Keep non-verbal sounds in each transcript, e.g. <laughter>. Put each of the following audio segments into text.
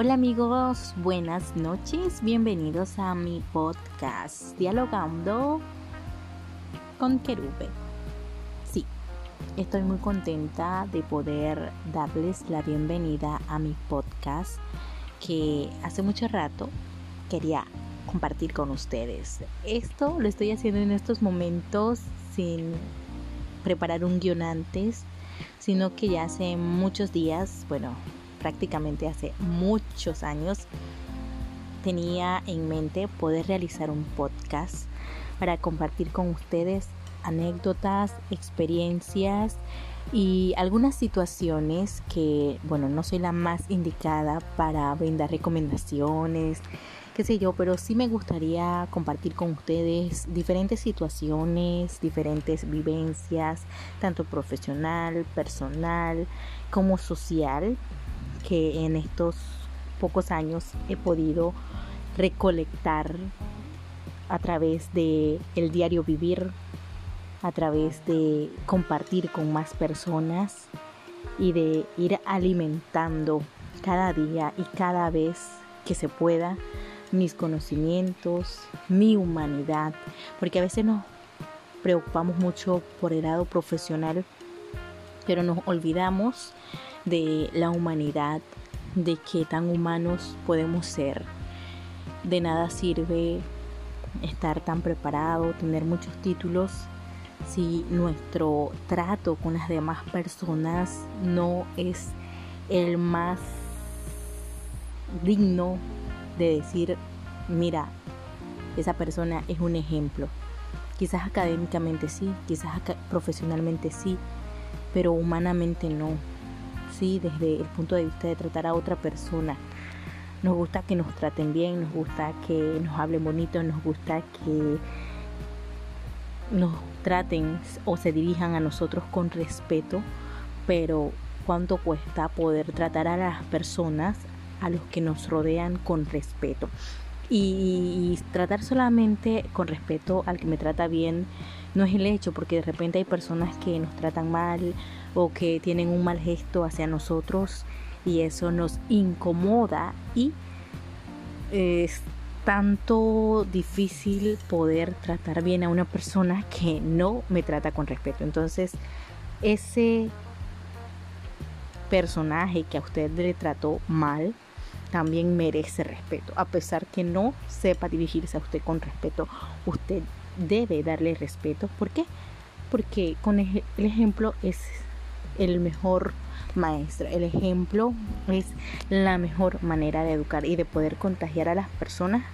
Hola amigos, buenas noches, bienvenidos a mi podcast Dialogando con Querube. Sí, estoy muy contenta de poder darles la bienvenida a mi podcast que hace mucho rato quería compartir con ustedes. Esto lo estoy haciendo en estos momentos sin preparar un guion antes, sino que ya hace muchos días, bueno, prácticamente hace muchos años, tenía en mente poder realizar un podcast para compartir con ustedes anécdotas, experiencias y algunas situaciones que, bueno, no soy la más indicada para brindar recomendaciones, qué sé yo, pero sí me gustaría compartir con ustedes diferentes situaciones, diferentes vivencias, tanto profesional, personal como social, que en estos pocos años he podido recolectar a través de el diario vivir, a través de compartir con más personas y de ir alimentando cada día y cada vez que se pueda mis conocimientos, mi humanidad, porque a veces nos preocupamos mucho por el lado profesional, pero nos olvidamos de la humanidad, de que tan humanos podemos ser. De nada sirve estar tan preparado, tener muchos títulos, si nuestro trato con las demás personas no es el más digno de decir, mira, esa persona es un ejemplo. Quizás académicamente sí, quizás profesionalmente sí, pero humanamente no. Sí, desde el punto de vista de tratar a otra persona. Nos gusta que nos traten bien, nos gusta que nos hablen bonito, nos gusta que nos traten o se dirijan a nosotros con respeto, pero cuánto cuesta poder tratar a las personas, a los que nos rodean con respeto. Y, tratar solamente con respeto al que me trata bien no es el hecho, porque de repente hay personas que nos tratan mal o que tienen un mal gesto hacia nosotros y eso nos incomoda y es tanto difícil poder tratar bien a una persona que no me trata con respeto. Entonces, ese personaje que a usted le trató mal también merece respeto. A pesar que no sepa dirigirse a usted con respeto, usted debe darle respeto. ¿Por qué? Porque con el ejemplo es el mejor maestro. El ejemplo es la mejor manera de educar y de poder contagiar a las personas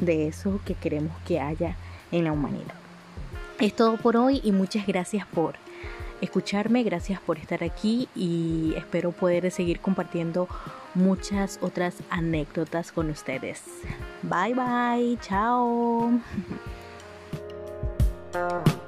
de eso que queremos que haya en la humanidad. Es todo por hoy y muchas gracias por escucharme, gracias por estar aquí y espero poder seguir compartiendo muchas otras anécdotas con ustedes. Bye bye, chao. <laughs> Thank you.